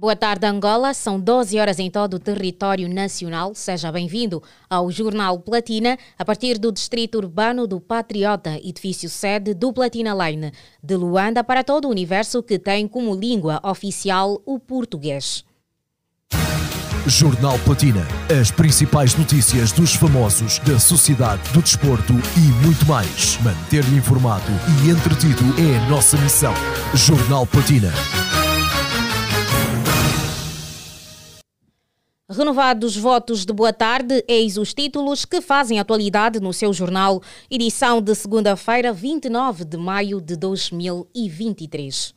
Boa tarde, Angola. São 12 horas em todo o território nacional. Seja bem-vindo ao Jornal Platina, a partir do Distrito Urbano do Patriota, edifício sede do Platina Line, de Luanda para todo o universo que tem como língua oficial o português. Jornal Platina. As principais notícias dos famosos, da sociedade, do desporto e muito mais. Manter-lhe informado e entretido é a nossa missão. Jornal Platina. Renovados votos de boa tarde, eis os títulos que fazem atualidade no seu jornal, edição de segunda-feira, 29 de maio de 2023.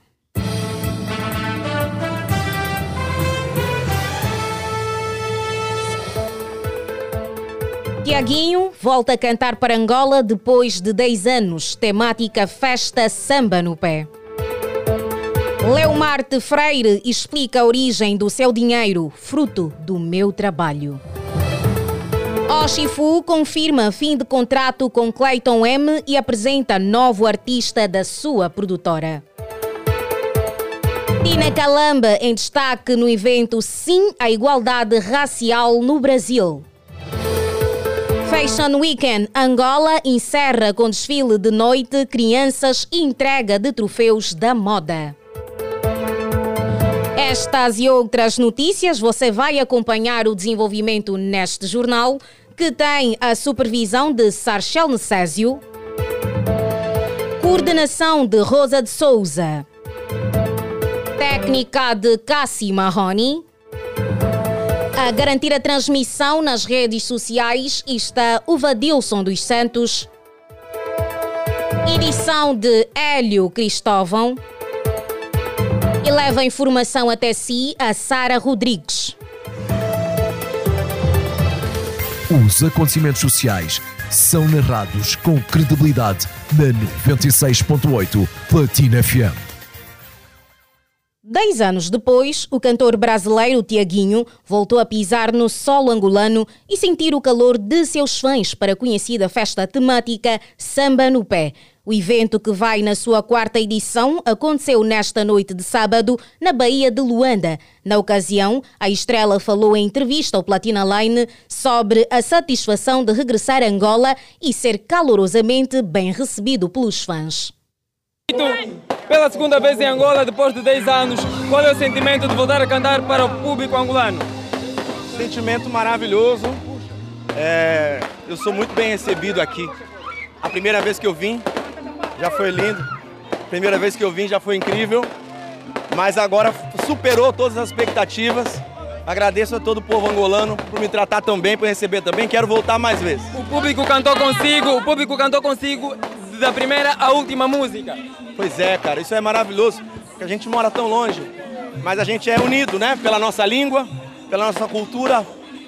Tiaguinho volta a cantar para Angola depois de 10 anos, temática Festa Samba no Pé. Leomarte Freire explica a origem do seu dinheiro, fruto do meu trabalho. Oshifu confirma fim de contrato com Clayton M e apresenta novo artista da sua produtora. Tina Calamba em destaque no evento Sim à Igualdade Racial no Brasil. Fashion Weekend Angola encerra com desfile de noite, crianças e entrega de troféus da moda. Estas e outras notícias você vai acompanhar o desenvolvimento neste jornal, que tem a supervisão de Sarchel Necésio, coordenação de Rosa de Souza, técnica de Cassi Marroni, a garantir a transmissão nas redes sociais está o Vadilson dos Santos, edição de Hélio Cristóvão, e leva a informação até si a Sara Rodrigues. Os acontecimentos sociais são narrados com credibilidade na 96.8 Platina FM. Dez anos depois, o cantor brasileiro Tiaguinho voltou a pisar no solo angolano e sentir o calor de seus fãs para a conhecida festa temática Samba no Pé, o evento, que vai na sua quarta edição, aconteceu nesta noite de sábado na Baía de Luanda. Na ocasião, a estrela falou em entrevista ao Platina Line sobre a satisfação de regressar a Angola e ser calorosamente bem recebido pelos fãs. Pela segunda vez em Angola, depois de 10 anos, qual é o sentimento de voltar a cantar para o público angolano? Sentimento maravilhoso. É, eu sou muito bem recebido aqui. A primeira vez que eu vim, já foi lindo. Primeira vez que eu vim já foi incrível. Mas agora superou todas as expectativas. Agradeço a todo o povo angolano por me tratar tão bem, por receber também. Quero voltar mais vezes. O público cantou consigo, o público cantou consigo da primeira à última música. Pois é, cara, isso é maravilhoso, porque a gente mora tão longe, mas a gente é unido, né? Pela nossa língua, pela nossa cultura.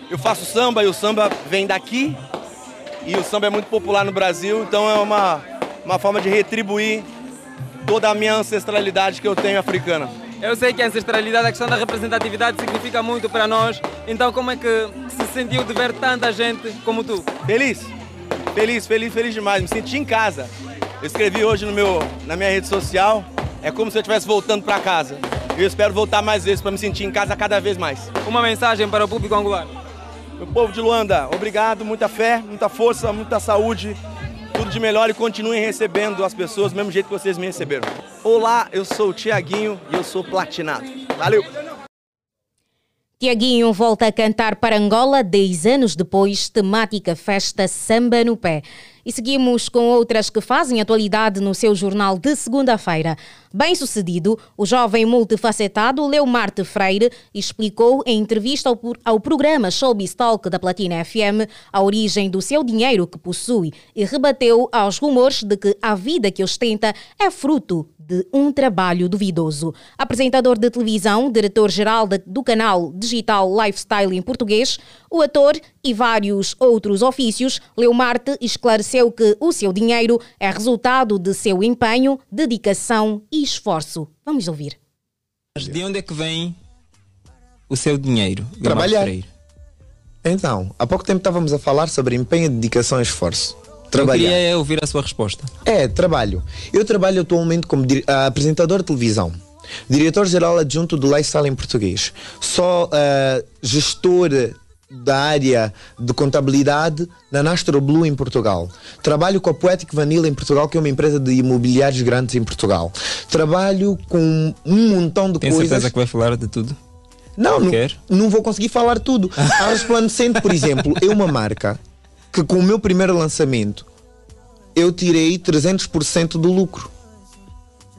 Eu faço samba e o samba vem daqui. E o samba é muito popular no Brasil, então é uma uma forma de retribuir toda a minha ancestralidade que eu tenho africana. Eu sei que a ancestralidade, a questão da representatividade significa muito para nós. Então, como é que se sentiu de ver tanta gente como tu? Feliz, feliz, feliz, feliz demais. Me senti em casa. Eu escrevi hoje no meu, na minha rede social. É como se eu estivesse voltando para casa. Eu espero voltar mais vezes para me sentir em casa cada vez mais. Uma mensagem para o público angolano. Meu povo de Luanda, obrigado, muita fé, muita força, muita saúde, de melhor e continuem recebendo as pessoas do mesmo jeito que vocês me receberam. Olá, eu sou o Tiaguinho e eu sou platinado. Valeu! Tiaguinho volta a cantar para Angola 10 anos depois, temática festa Samba no Pé. E seguimos com outras que fazem atualidade no seu jornal de segunda-feira. Bem sucedido, o jovem multifacetado Leomarte Freire explicou em entrevista ao, ao programa Showbiz Talk da Platina FM a origem do seu dinheiro que possui e rebateu aos rumores de que a vida que ostenta é fruto de um trabalho duvidoso. Apresentador de televisão, diretor-geral do canal digital Lifestyle em português, o ator e vários outros ofícios, Leomarte esclareceu que o seu dinheiro é resultado de seu empenho, dedicação e esforço. Vamos ouvir. De onde é que vem o seu dinheiro? Trabalhar. Então, há pouco tempo estávamos a falar sobre empenho, dedicação e esforço. Trabalhar. Eu queria ouvir a sua resposta. É, trabalho. Eu trabalho atualmente como apresentador de televisão. Diretor-geral adjunto do Lifestyle em português. Só uh, gestor da área de contabilidade na Nastro Blue em Portugal. Trabalho com a Poetic Vanilla em Portugal, que é uma empresa de imobiliários grandes em Portugal. Trabalho com um montão de Tem coisas. certeza que vai falar de tudo? Não, não, não vou conseguir falar tudo. A Resplandecente, por exemplo, é uma marca que com o meu primeiro lançamento eu tirei 300% do lucro.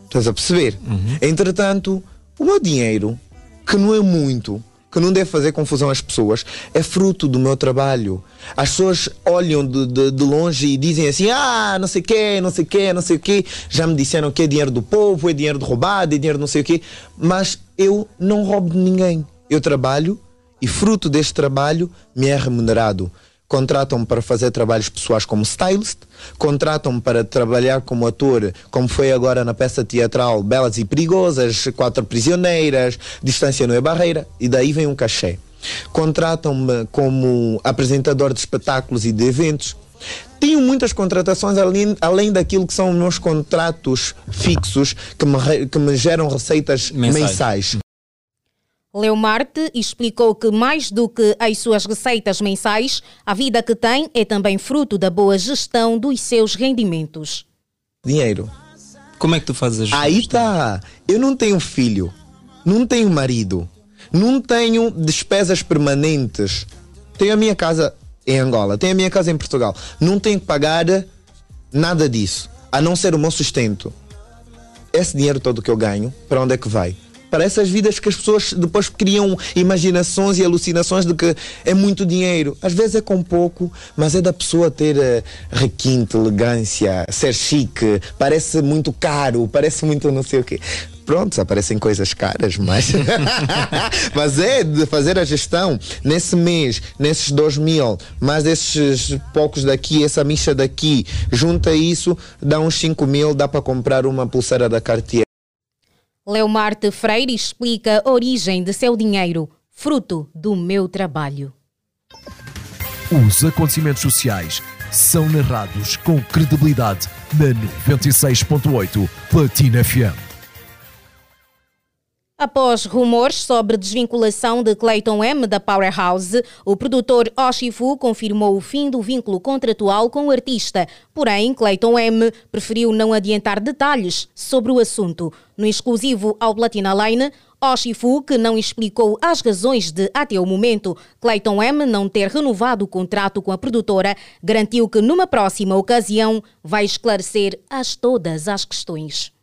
Estás a perceber? Entretanto, o meu dinheiro, que não é muito, que não deve fazer confusão às pessoas, é fruto do meu trabalho. As pessoas olham de, de, de longe e dizem assim: ah, não sei o quê, não sei o quê, não sei o quê. Já me disseram que é dinheiro do povo, é dinheiro roubado, é dinheiro não sei o quê. Mas eu não roubo de ninguém. Eu trabalho e, fruto deste trabalho, me é remunerado. Contratam-me para fazer trabalhos pessoais como stylist, contratam-me para trabalhar como ator, como foi agora na peça teatral Belas e Perigosas, Quatro Prisioneiras, Distância não é Barreira, e daí vem um cachê. Contratam-me como apresentador de espetáculos e de eventos. Tenho muitas contratações além, além daquilo que são meus contratos fixos que me, que me geram receitas Mensais. mensais. Leomarte explicou que, mais do que as suas receitas mensais, a vida que tem é também fruto da boa gestão dos seus rendimentos. Dinheiro. Como é que tu fazes a Aí tá. Eu não tenho filho, não tenho marido, não tenho despesas permanentes. Tenho a minha casa em Angola, tenho a minha casa em Portugal. Não tenho que pagar nada disso, a não ser o meu sustento. Esse dinheiro todo que eu ganho, para onde é que vai? Para essas vidas que as pessoas depois criam imaginações e alucinações de que é muito dinheiro. Às vezes é com pouco, mas é da pessoa ter eh, requinte, elegância, ser chique, parece muito caro, parece muito não sei o quê. Pronto, aparecem coisas caras, mas. mas é de fazer a gestão nesse mês, nesses dois mil, mais esses poucos daqui, essa micha daqui, junta isso, dá uns 5 mil, dá para comprar uma pulseira da Cartier. Leomarte Freire explica a origem de seu dinheiro, fruto do meu trabalho. Os acontecimentos sociais são narrados com credibilidade na 96.8 Platina FM. Após rumores sobre desvinculação de Clayton M da Powerhouse, o produtor Oshifu confirmou o fim do vínculo contratual com o artista. Porém, Clayton M preferiu não adiantar detalhes sobre o assunto. No exclusivo ao Platina Line, Oshifu, que não explicou as razões de, até o momento, Clayton M não ter renovado o contrato com a produtora, garantiu que numa próxima ocasião vai esclarecer as todas as questões.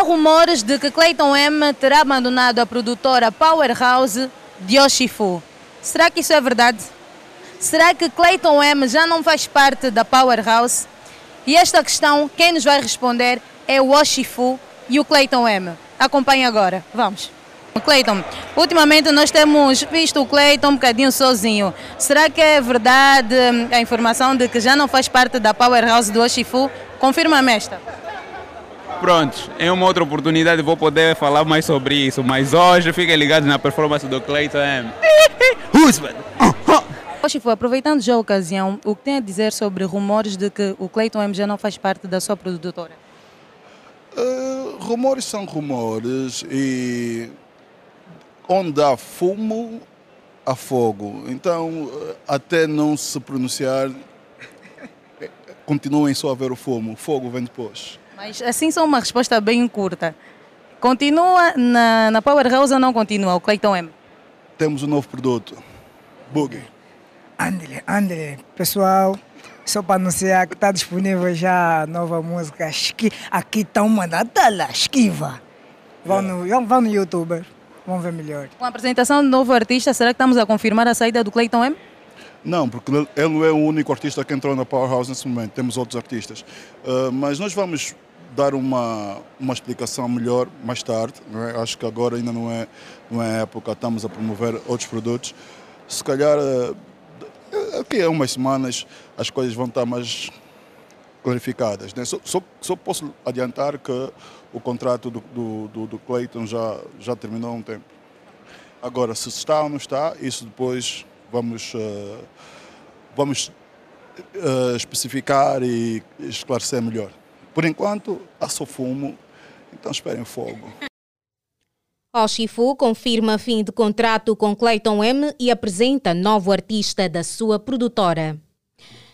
Há rumores de que Clayton M terá abandonado a produtora Powerhouse de Oshifu. Será que isso é verdade? Será que Clayton M já não faz parte da Powerhouse? E esta questão, quem nos vai responder é o Oshifu e o Clayton M. Acompanhe agora, vamos. Clayton, ultimamente nós temos visto o Clayton um bocadinho sozinho. Será que é verdade hum, a informação de que já não faz parte da Powerhouse do Oshifu? Confirma-me esta. Pronto, em uma outra oportunidade vou poder falar mais sobre isso, mas hoje fiquem ligados na performance do Clayton M. Husband! Oshifu, aproveitando já a ocasião, o que tem a dizer sobre rumores de que o Clayton M já não faz parte da sua produtora? Uh, rumores são rumores e onde há fumo, há fogo. Então, uh, até não se pronunciar, eh, continuem só a ver o fumo. O fogo vem depois. Mas assim só uma resposta bem curta. Continua na, na Powerhouse ou não continua o Clayton M? Temos um novo produto. Boogie. Andele, andele, pessoal, só para anunciar que está disponível já a nova música Esqui- Aqui está uma Natália, esquiva. Vão no, vão no YouTube, vão ver melhor. Com a apresentação do novo artista, será que estamos a confirmar a saída do Clayton M? Não, porque ele ele não é o único artista que entrou na Powerhouse nesse momento. Temos outros artistas. Uh, mas nós vamos dar uma, uma explicação melhor mais tarde. é? Acho que agora ainda não é, não é época. Estamos a promover outros produtos. Se calhar, uh, daqui a umas semanas, as coisas vão estar mais clarificadas. né? Só, só, só posso adiantar que o contrato do, do, do, do Clayton já, já terminou há um tempo. Agora, se está ou não está, isso depois vamos, eh, vamos eh, especificar e esclarecer melhor. Por enquanto, há só fumo, então esperem fogo. Oshifu confirma fim de contrato com Clayton M e apresenta novo artista da sua produtora.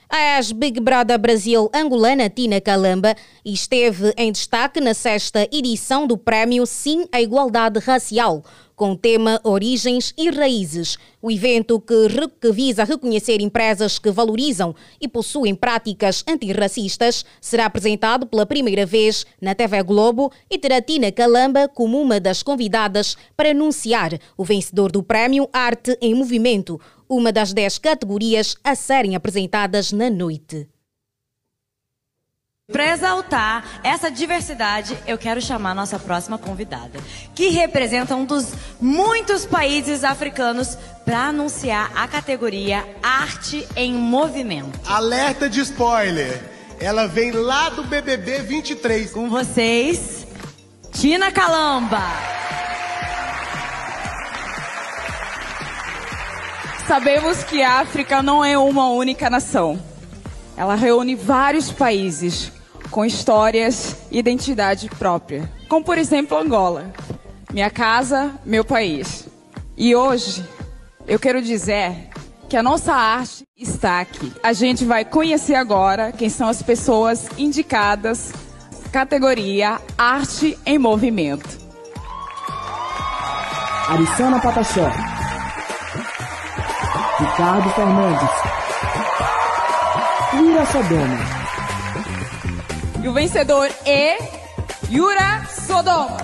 A ex-Big Brother Brasil angolana Tina Calamba esteve em destaque na sexta edição do prémio Sim à Igualdade Racial, com o tema Origens e Raízes. O evento que, que visa reconhecer empresas que valorizam e possuem práticas antirracistas será apresentado pela primeira vez na TV Globo e terá Tina Calamba como uma das convidadas para anunciar o vencedor do prémio Arte em Movimento, uma das dez categorias a serem apresentadas na noite. Para exaltar essa diversidade, eu quero chamar nossa próxima convidada, que representa um dos muitos países africanos para anunciar a categoria Arte em Movimento. Alerta de spoiler. Ela vem lá do BBB 23. Com vocês, Tina Calamba. Sabemos que a África não é uma única nação. Ela reúne vários países com histórias e identidade própria, como por exemplo Angola, minha casa, meu país. E hoje eu quero dizer que a nossa arte está aqui. A gente vai conhecer agora quem são as pessoas indicadas categoria Arte em Movimento. Arissana Pataxó, Ricardo Fernandes, Ira Sodoma. E o vencedor é Yura Sodoma.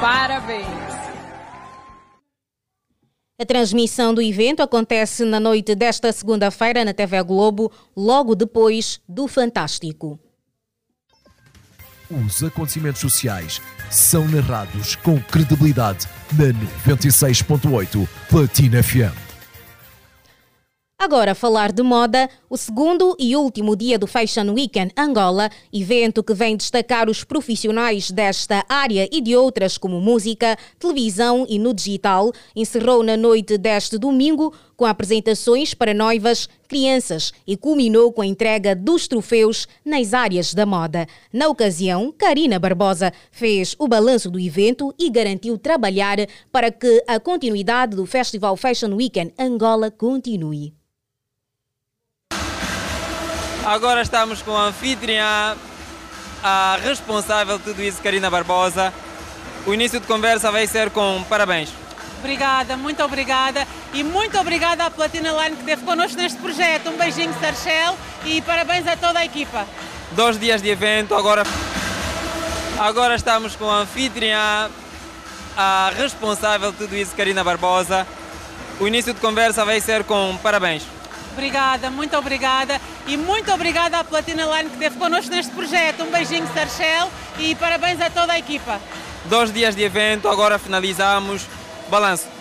Parabéns. A transmissão do evento acontece na noite desta segunda-feira na TV Globo, logo depois do Fantástico. Os acontecimentos sociais são narrados com credibilidade na 96.8 Platina FM. Agora falar de moda, o segundo e último dia do Fashion Weekend Angola, evento que vem destacar os profissionais desta área e de outras como música, televisão e no digital, encerrou na noite deste domingo com apresentações para noivas, crianças e culminou com a entrega dos troféus nas áreas da moda. Na ocasião, Karina Barbosa fez o balanço do evento e garantiu trabalhar para que a continuidade do Festival Fashion Weekend Angola continue. Agora estamos com a anfitriã, a responsável de tudo isso, Karina Barbosa. O início de conversa vai ser com parabéns. Obrigada, muito obrigada. E muito obrigada à Platina Line que esteve connosco neste projeto. Um beijinho, Sarchel, e parabéns a toda a equipa. Dois dias de evento, agora, agora estamos com a anfitriã, a responsável de tudo isso, Karina Barbosa. O início de conversa vai ser com parabéns. Obrigada, muito obrigada. E muito obrigada à Platina Line que esteve connosco neste projeto. Um beijinho, Sarchel, e parabéns a toda a equipa. Dois dias de evento, agora finalizamos. Balanço.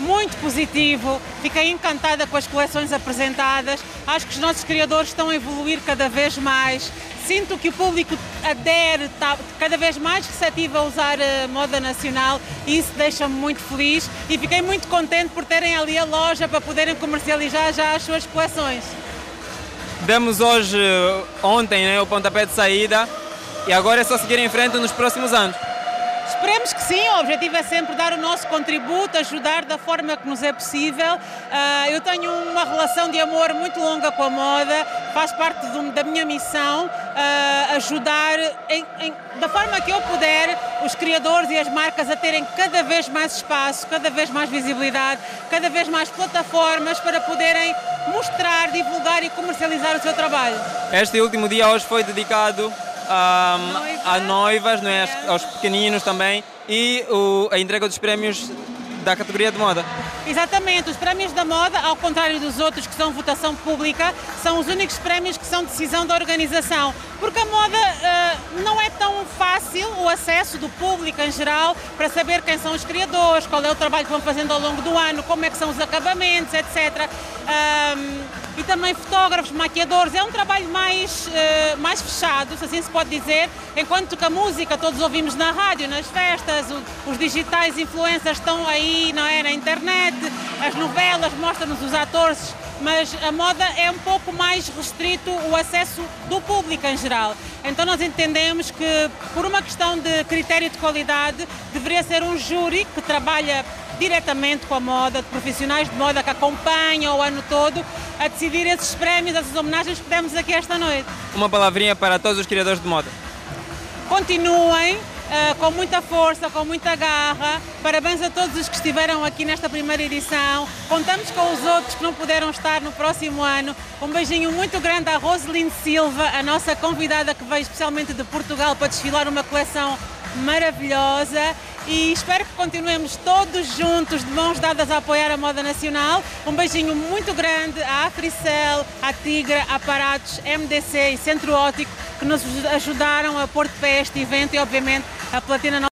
Muito positivo, fiquei encantada com as coleções apresentadas. Acho que os nossos criadores estão a evoluir cada vez mais. Sinto que o público adere, está cada vez mais receptivo a usar a moda nacional e isso deixa-me muito feliz e fiquei muito contente por terem ali a loja para poderem comercializar já as suas coleções. Demos hoje, ontem, né, o pontapé de saída e agora é só seguir em frente nos próximos anos. Esperemos que sim, o objetivo é sempre dar o nosso contributo, ajudar da forma que nos é possível. Uh, eu tenho uma relação de amor muito longa com a moda, faz parte da minha missão uh, ajudar em, em, da forma que eu puder os criadores e as marcas a terem cada vez mais espaço, cada vez mais visibilidade, cada vez mais plataformas para poderem mostrar, divulgar e comercializar o seu trabalho. Este último dia hoje foi dedicado um, a noivas, não é? aos pequeninos também, e o, a entrega dos prémios da categoria de moda. Exatamente, os prémios da moda, ao contrário dos outros que são votação pública, são os únicos prémios que são decisão da organização, porque a moda uh, não é tão fácil o acesso do público em geral para saber quem são os criadores, qual é o trabalho que vão fazendo ao longo do ano, como é que são os acabamentos, etc. e também fotógrafos, maquiadores. É um trabalho mais, uh, mais fechado, se assim se pode dizer, enquanto que a música todos ouvimos na rádio, nas festas, o, os digitais influencers estão aí não é, na internet, as novelas mostram-nos os atores mas a moda é um pouco mais restrito o acesso do público em geral. Então nós entendemos que por uma questão de critério de qualidade deveria ser um júri que trabalha diretamente com a moda, de profissionais de moda que acompanham o ano todo a decidir esses prémios, essas homenagens que demos aqui esta noite. Uma palavrinha para todos os criadores de moda. Continuem uh, com muita força, com muita garra. Parabéns a todos os que estiveram aqui nesta primeira edição. Contamos com os outros que não puderam estar no próximo ano. Um beijinho muito grande à Roseline Silva, a nossa convidada que veio especialmente de Portugal para desfilar uma coleção maravilhosa e espero que continuemos todos juntos, de mãos dadas a apoiar a moda nacional. Um beijinho muito grande à Africel, à Tigra, Parados, MDC e Centro Ótico que nos ajudaram a pôr de pé este evento e, obviamente, a Platina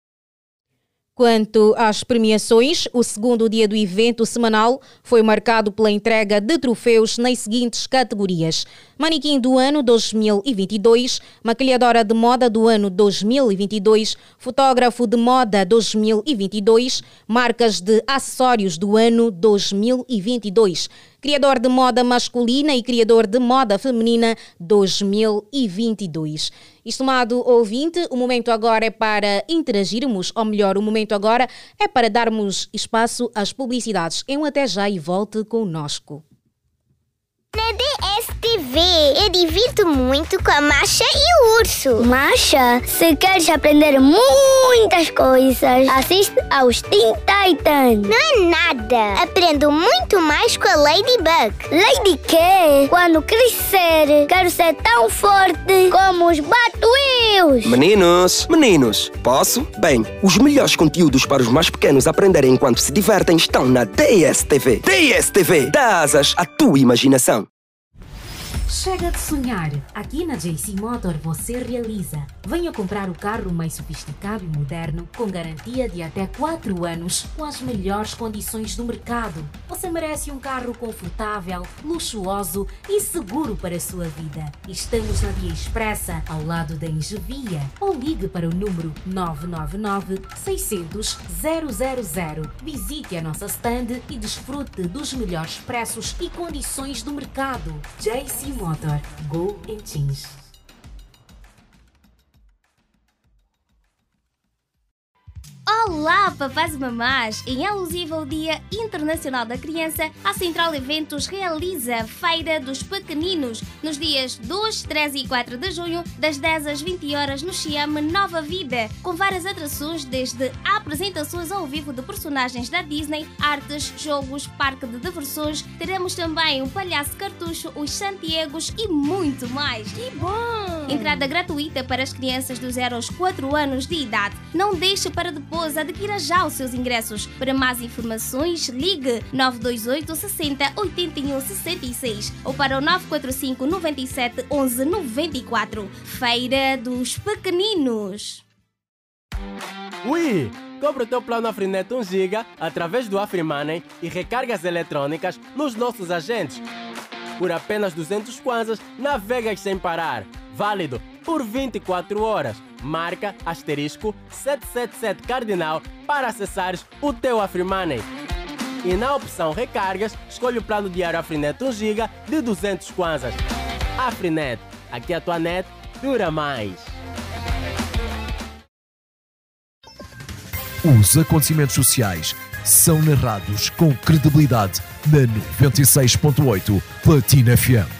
Quanto às premiações, o segundo dia do evento semanal foi marcado pela entrega de troféus nas seguintes categorias: Manequim do ano 2022, Maquilhadora de moda do ano 2022, Fotógrafo de moda 2022, Marcas de acessórios do ano 2022 criador de moda masculina e criador de moda feminina 2022. Estimado ouvinte, o momento agora é para interagirmos, ou melhor, o momento agora é para darmos espaço às publicidades. Eu até já e volte conosco. Na DSTV, eu divirto muito com a Masha e o Urso. Masha, se queres aprender muitas coisas, assiste aos Teen Titans. Não é nada. Aprendo muito mais com a Ladybug. Lady quê? Quando crescer, quero ser tão forte como os Batwheels. Meninos, meninos, posso? Bem, os melhores conteúdos para os mais pequenos aprenderem enquanto se divertem estão na DSTV. DSTV, dá asas à tua imaginação. Chega de sonhar! Aqui na JC Motor você realiza. Venha comprar o carro mais sofisticado e moderno com garantia de até 4 anos com as melhores condições do mercado. Você merece um carro confortável, luxuoso e seguro para a sua vida. Estamos na Via Expressa, ao lado da Engevia. Ou ligue para o número 999 600 000. Visite a nossa stand e desfrute dos melhores preços e condições do mercado. JC Motor. Go and change. Olá, papás e mamás! Em alusivo ao Dia Internacional da Criança, a Central Eventos realiza a Feira dos Pequeninos nos dias 2, 3 e 4 de junho, das 10 às 20 horas no Xiame Nova Vida, com várias atrações desde apresentações ao vivo de personagens da Disney, artes, jogos, parque de diversões. Teremos também o Palhaço Cartucho, os Santiagos e muito mais. Que bom! Entrada gratuita para as crianças dos 0 aos 4 anos de idade. Não deixe para depois adquira já os seus ingressos. Para mais informações, ligue 928 60 81 66 ou para o 945 97 11 94. Feira dos Pequeninos. Ui! Compre o teu plano Afrinet 1 GB através do AfriMoney e recargas eletrônicas nos nossos agentes. Por apenas 200 kwanzas, navegas sem parar. Válido por 24 horas. Marca asterisco 777 cardinal para acessares o teu AfriMoney. E na opção recargas, escolhe o plano diário Afrinet 1 GB de 200 kwanzas. Afrinet, aqui a tua net dura mais. Os acontecimentos sociais são narrados com credibilidade na 96.8 Platina FM.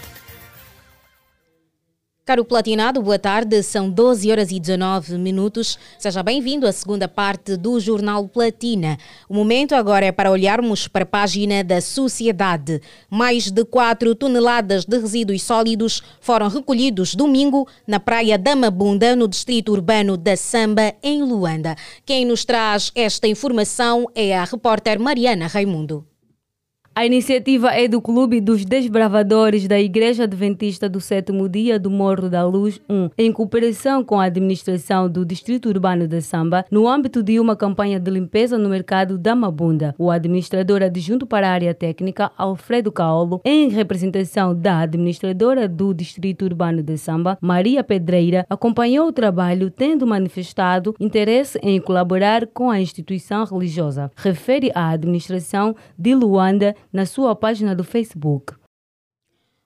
Caro Platinado, boa tarde. São 12 horas e 19 minutos. Seja bem-vindo à segunda parte do Jornal Platina. O momento agora é para olharmos para a página da sociedade. Mais de 4 toneladas de resíduos sólidos foram recolhidos domingo na praia da Mabunda, no distrito urbano da Samba, em Luanda. Quem nos traz esta informação é a repórter Mariana Raimundo. A iniciativa é do Clube dos Desbravadores da Igreja Adventista do Sétimo Dia do Morro da Luz 1, em cooperação com a administração do Distrito Urbano de Samba, no âmbito de uma campanha de limpeza no mercado da Mabunda. O administrador adjunto para a área técnica, Alfredo Caolo, em representação da administradora do Distrito Urbano de Samba, Maria Pedreira, acompanhou o trabalho, tendo manifestado interesse em colaborar com a instituição religiosa. Refere a administração de Luanda na sua página do Facebook.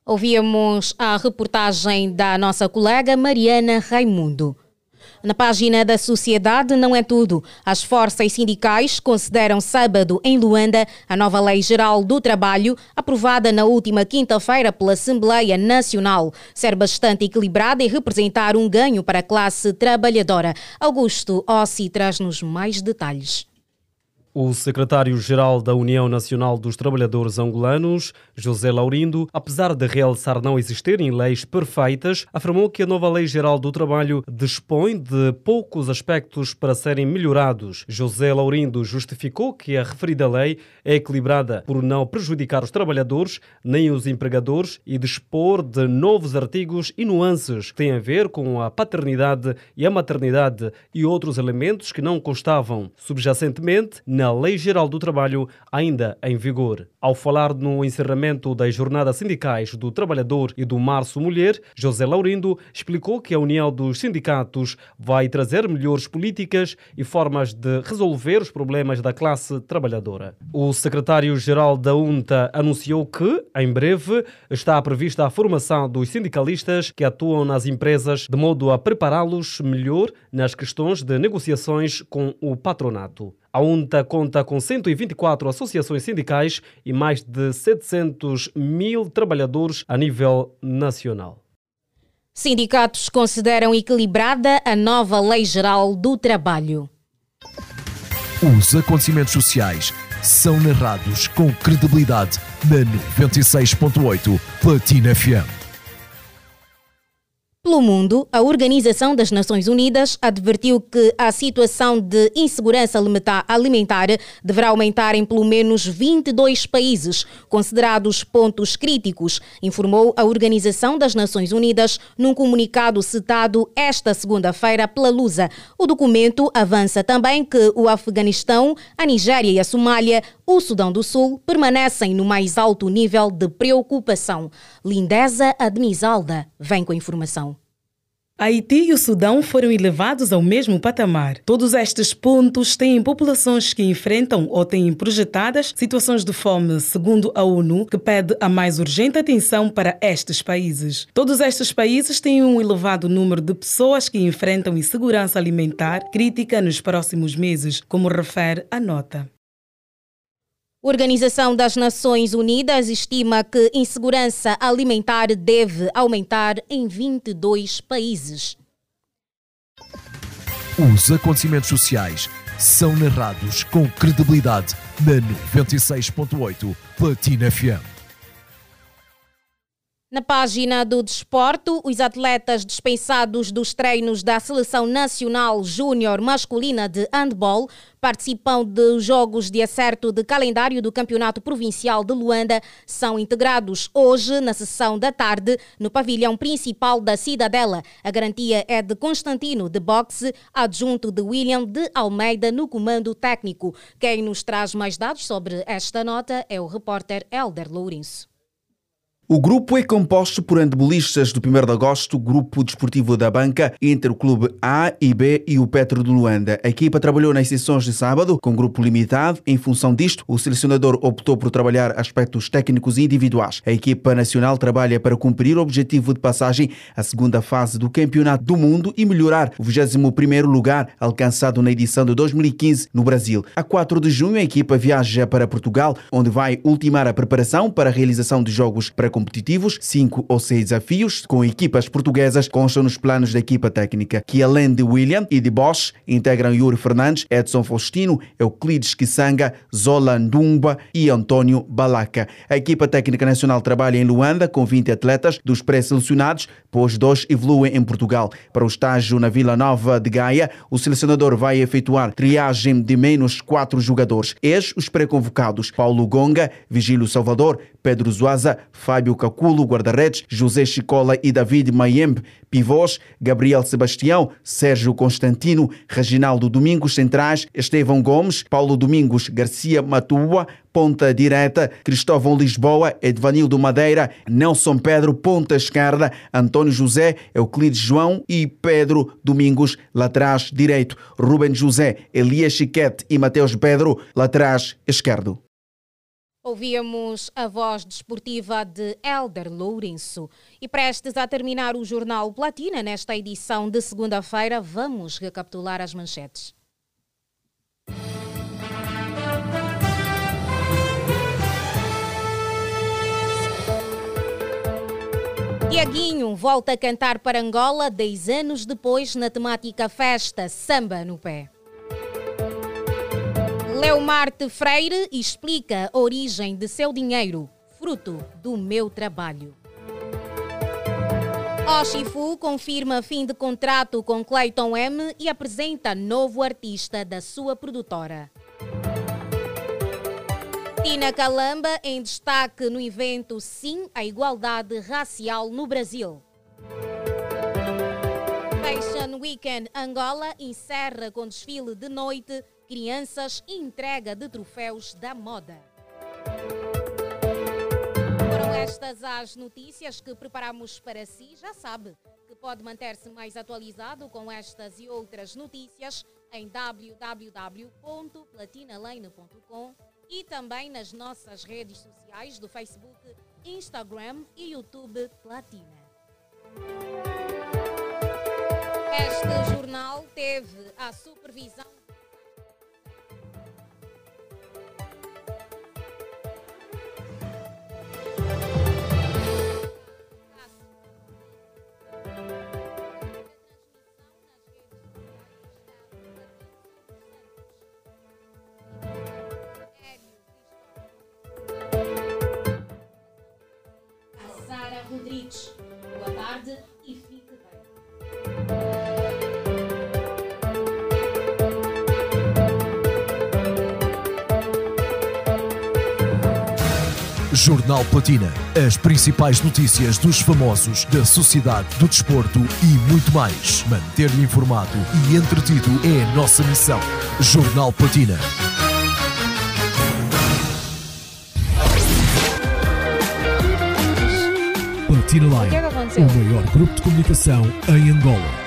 Ouvíamos a reportagem da nossa colega Mariana Raimundo. Na página da Sociedade não é tudo. As forças sindicais consideram sábado em Luanda a nova Lei Geral do Trabalho, aprovada na última quinta-feira pela Assembleia Nacional, ser bastante equilibrada e representar um ganho para a classe trabalhadora. Augusto Ossi traz-nos mais detalhes. O secretário-geral da União Nacional dos Trabalhadores Angolanos, José Laurindo, apesar de realçar não existirem leis perfeitas, afirmou que a nova Lei Geral do Trabalho dispõe de poucos aspectos para serem melhorados. José Laurindo justificou que a referida lei é equilibrada por não prejudicar os trabalhadores nem os empregadores e dispor de novos artigos e nuances que têm a ver com a paternidade e a maternidade e outros elementos que não constavam subjacentemente na Lei Geral do Trabalho ainda em vigor. Ao falar no encerramento das jornadas sindicais do Trabalhador e do Março Mulher, José Laurindo explicou que a União dos Sindicatos vai trazer melhores políticas e formas de resolver os problemas da classe trabalhadora. O secretário-geral da UNTA anunciou que, em breve, está prevista a formação dos sindicalistas que atuam nas empresas de modo a prepará-los melhor nas questões de negociações com o patronato. A UNTA conta com 124 associações sindicais e mais de 700 mil trabalhadores a nível nacional. Sindicatos consideram equilibrada a nova Lei Geral do Trabalho. Os acontecimentos sociais são narrados com credibilidade na 96.8 Platina FM. Pelo mundo, a Organização das Nações Unidas advertiu que a situação de insegurança alimentar deverá aumentar em pelo menos 22 países, considerados pontos críticos, informou a Organização das Nações Unidas num comunicado citado esta segunda-feira pela Lusa. O documento avança também que o Afeganistão, a Nigéria e a Somália, o Sudão do Sul, permanecem no mais alto nível de preocupação. Lindeza Admisalda vem com a informação. Haiti e o Sudão foram elevados ao mesmo patamar. Todos estes pontos têm populações que enfrentam ou têm projetadas situações de fome, segundo a ONU, que pede a mais urgente atenção para estes países. Todos estes países têm um elevado número de pessoas que enfrentam insegurança alimentar crítica nos próximos meses, como refere a nota. Organização das Nações Unidas estima que insegurança alimentar deve aumentar em 22 países. Os acontecimentos sociais são narrados com credibilidade na 96.8 Platina FM. Na página do desporto, os atletas dispensados dos treinos da Seleção Nacional Júnior Masculina de Handball participam dos jogos de acerto de calendário do Campeonato Provincial de Luanda são integrados hoje na sessão da tarde no pavilhão principal da Cidadela. A garantia é de Constantino de Boxe, adjunto de William de Almeida no comando técnico. Quem nos traz mais dados sobre esta nota é o repórter Elder Lourenço. O grupo é composto por handebolistas do 1 de agosto, grupo desportivo da banca, entre o clube A e B e o Petro de Luanda. A equipa trabalhou nas sessões de sábado, com grupo limitado. Em função disto, o selecionador optou por trabalhar aspectos técnicos e individuais. A equipa nacional trabalha para cumprir o objetivo de passagem à segunda fase do Campeonato do Mundo e melhorar o 21º lugar alcançado na edição de 2015 no Brasil. A 4 de junho, a equipa viaja para Portugal, onde vai ultimar a preparação para a realização de jogos para pré-competitivos, cinco ou seis desafios com equipas portuguesas constam nos planos da equipa técnica, que além de William e de Bosch, integram Yuri Fernandes, Edson Faustino, Euclides Kisanga, Zola Ndumba e Antônio Balaca. A equipa técnica nacional trabalha em Luanda com 20 atletas dos pré-selecionados, pois dois evoluem em Portugal. Para o estágio na Vila Nova de Gaia, o selecionador vai efetuar triagem de menos quatro jogadores. Eis os pré-convocados: Paulo Gonga, Vigílio Salvador, Pedro Zuaza, Fábio Caculo, guarda-redes, José Chicola e David Mayembe, pivôs, Gabriel Sebastião, Sérgio Constantino, Reginaldo Domingos, centrais, Estevão Gomes, Paulo Domingos, Garcia Matua, ponta direita, Cristóvão Lisboa, Edvanildo Madeira, Nelson Pedro, ponta esquerda, António José, Euclides João e Pedro Domingos, laterais direito, Rubem José, Elias Chiquete e Mateus Pedro, laterais esquerdo. Ouvíamos a voz desportiva de Elder Lourenço. E prestes a terminar o Jornal Platina, nesta edição de segunda-feira, vamos recapitular as manchetes. Tiaguinho volta a cantar para Angola 10 anos depois na temática festa Samba no Pé. Leomarte Freire explica a origem de seu dinheiro, fruto do meu trabalho. Oshifu confirma fim de contrato com Clayton M e apresenta novo artista da sua produtora. Tina Calamba em destaque no evento Sim à Igualdade Racial no Brasil. Fashion Weekend Angola encerra com desfile de noite, crianças e entrega de troféus da moda. Foram estas as notícias que preparamos para si. Já sabe que pode manter-se mais atualizado com estas e outras notícias em www.platinalane.com e também nas nossas redes sociais do Facebook, Instagram e YouTube Platina. Este jornal teve a supervisão. Boa tarde e fique bem. Jornal Platina. As principais notícias dos famosos, da sociedade, do desporto e muito mais. Manter-lhe informado e entretido é a nossa missão. Jornal Platina. Platina O que é que Line, aconteceu? o maior grupo de comunicação em Angola.